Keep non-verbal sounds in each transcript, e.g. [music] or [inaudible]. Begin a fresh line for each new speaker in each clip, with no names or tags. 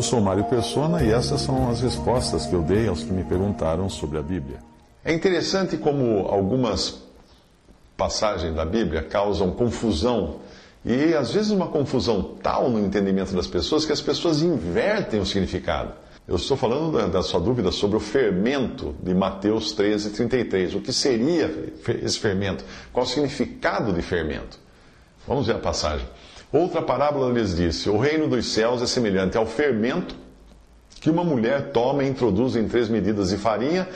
Eu sou Mário Persona e essas são as respostas que eu dei aos que me perguntaram sobre a Bíblia.
É interessante como algumas passagens da Bíblia causam confusão e às vezes uma confusão tal no entendimento das pessoas que as pessoas invertem o significado. Eu estou falando da, da, sua dúvida sobre o fermento de Mateus 13, 33. O que seria esse fermento? Qual o significado de fermento? Vamos ver a passagem. Outra parábola lhes disse: O reino dos céus é semelhante ao fermento que uma mulher toma e introduz em três medidas de farinha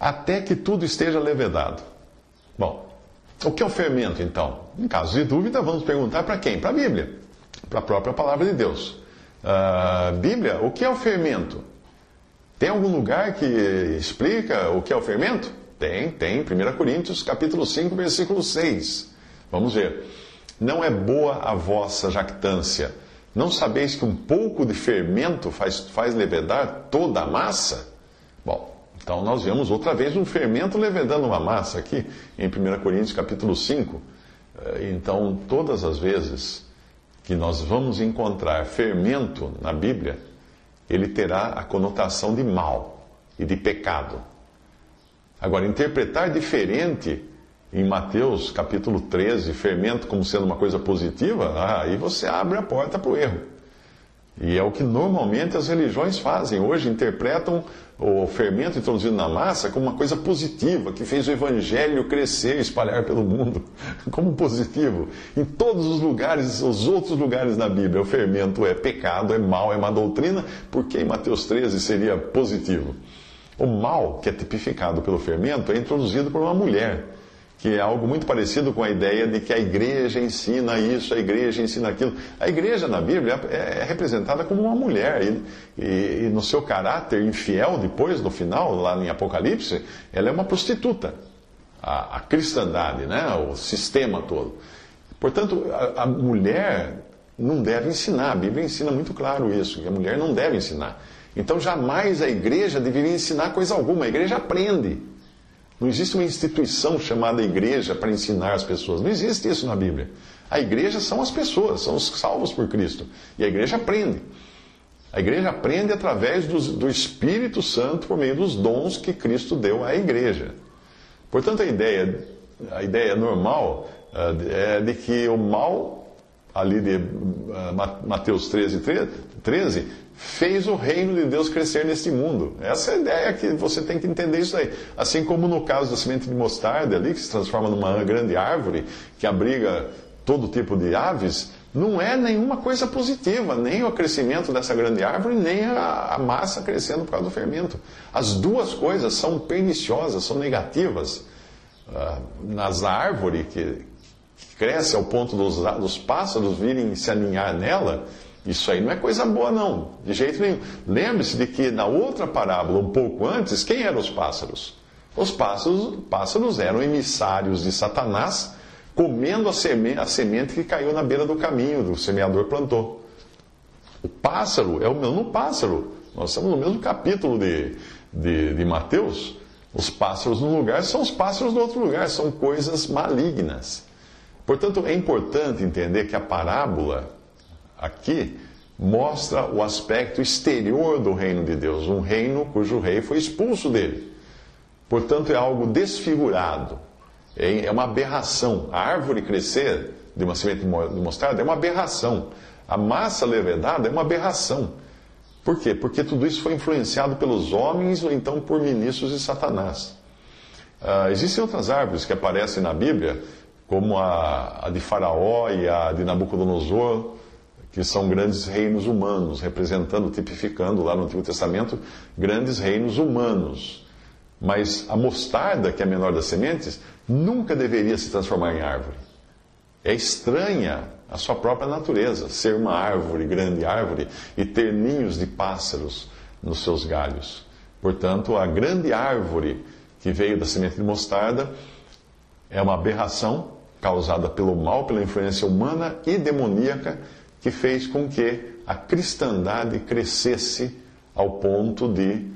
até que tudo esteja levedado. Bom, o que é o fermento então? Em caso de dúvida, vamos perguntar para quem? Para a Bíblia, para a própria palavra de Deus. Uh, Bíblia, o que é o fermento? Tem algum lugar que explica o que é o fermento? Tem, tem. 1 Coríntios, capítulo 5, versículo 6. Vamos ver. Não é boa a vossa jactância. Não sabeis que um pouco de fermento faz, faz levedar toda a massa? Bom, então nós vemos outra vez um fermento levedando uma massa aqui em 1 Coríntios capítulo 5. Eh, então, todas as vezes que nós vamos encontrar fermento na Bíblia, ele terá a conotação de mal e de pecado. Agora, interpretar diferente em Mateus capítulo 13, fermento como sendo uma coisa positiva, ah, aí você abre a porta para o erro. E é o que normalmente as religiões fazem. Hoje interpretam o fermento introduzido na massa como uma coisa positiva, que fez o evangelho crescer e espalhar pelo mundo, [laughs] como positivo. Em todos os lugares, os outros lugares na Bíblia, o fermento é pecado, é mal, é má doutrina, porque em Mateus 13 seria positivo. O mal, que é tipificado pelo fermento, é introduzido por uma mulher que é algo muito parecido com a ideia de que a igreja ensina isso, a igreja ensina aquilo. A igreja na Bíblia é, é representada como uma mulher, e, e, e, no seu caráter infiel, depois, no final, lá em Apocalipse, ela é uma prostituta. A, a cristandade, né? o sistema todo. Portanto, a, a mulher não deve ensinar, a Bíblia ensina muito claro isso, que a mulher não deve ensinar. Então, jamais a igreja deveria ensinar coisa alguma, a igreja aprende. Não existe uma instituição chamada igreja para ensinar as pessoas. Não existe isso na Bíblia. A igreja são as pessoas, são os salvos por Cristo. E a igreja aprende. A igreja aprende através do, do Espírito Santo por meio dos dons que Cristo deu à igreja. Portanto, a ideia, a ideia normal uh, é de que o mal, ali de uh, Mateus 13, 13, fez o reino de Deus crescer neste mundo. Essa é a ideia que você tem que entender isso aí. Assim como no caso da semente de mostarda ali, que se transforma numa grande árvore que abriga todo tipo de aves, não é nenhuma coisa positiva, nem o crescimento dessa grande árvore, nem a, massa crescendo por causa do fermento. As duas coisas são perniciosas, são negativas. Uh, nas árvores que cresce ao ponto dos, dos pássaros virem se aninhar nela, isso aí não é coisa boa, não, de jeito nenhum. Lembre-se de que na outra parábola, um pouco antes, quem eram os pássaros? Os pássaros, pássaros eram emissários de Satanás, comendo a semente, a semente que caiu na beira do caminho, o semeador plantou. O pássaro é o mesmo pássaro. Nós estamos no mesmo capítulo de, de, de Mateus. Os pássaros num lugar são os pássaros no outro lugar, são coisas malignas. Portanto, é importante entender que a parábola aqui mostra o aspecto exterior do reino de Deus, um reino cujo rei foi expulso dele. Portanto, é algo desfigurado, é, é uma aberração. A árvore crescer de uma semente de mostarda é uma aberração. A massa levedada é uma aberração. Por quê? Porque tudo isso foi influenciado pelos homens ou então por ministros de Satanás. Uh, existem outras árvores que aparecem na Bíblia, como a, a de Faraó e a de Nabucodonosor, que são grandes reinos humanos, representando, tipificando lá no Antigo Testamento, grandes reinos humanos. Mas a mostarda, que é a menor das sementes, nunca deveria se transformar em árvore. É estranha a sua própria natureza, ser uma árvore, grande árvore, e ter ninhos de pássaros nos seus galhos. Portanto, a grande árvore que veio da semente de mostarda é uma aberração causada pelo mal, pela influência humana e demoníaca, que fez com que a cristandade crescesse ao ponto de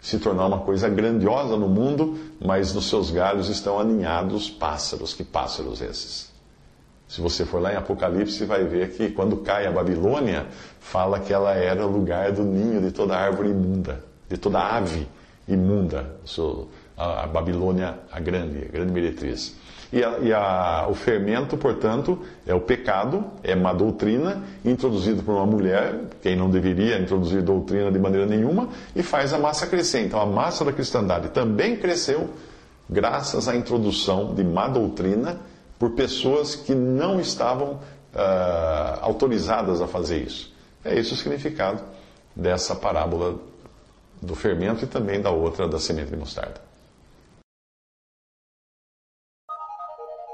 se tornar uma coisa grandiosa no mundo, mas nos seus galhos estão aninhados pássaros. Que pássaros esses? Se você for lá em Apocalipse, vai ver que quando cai a Babilônia, fala que ela era lugar do ninho de toda árvore imunda, de toda ave imunda, a Babilônia a grande, a grande meretriz. E, a, e a, o fermento, portanto, é o pecado, é uma doutrina introduzido por uma mulher, quem não deveria introduzir doutrina de maneira nenhuma, e faz a massa crescer. Então a massa da cristandade também cresceu graças à introdução de má doutrina por pessoas que não estavam uh, autorizadas a fazer isso. É esse o significado dessa parábola do fermento e também da outra da semente de mostarda.